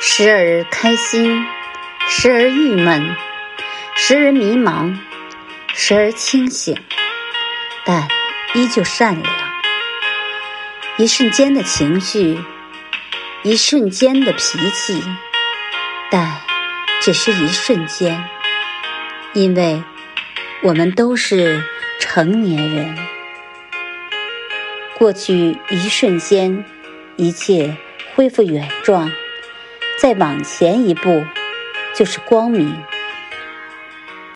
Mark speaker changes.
Speaker 1: 时而开心，时而郁闷，时而迷茫，时而清醒，但依旧善良。一瞬间的情绪，一瞬间的脾气，但只是一瞬间，因为我们都是成年人。过去一瞬间，一切恢复原状。再往前一步，就是光明。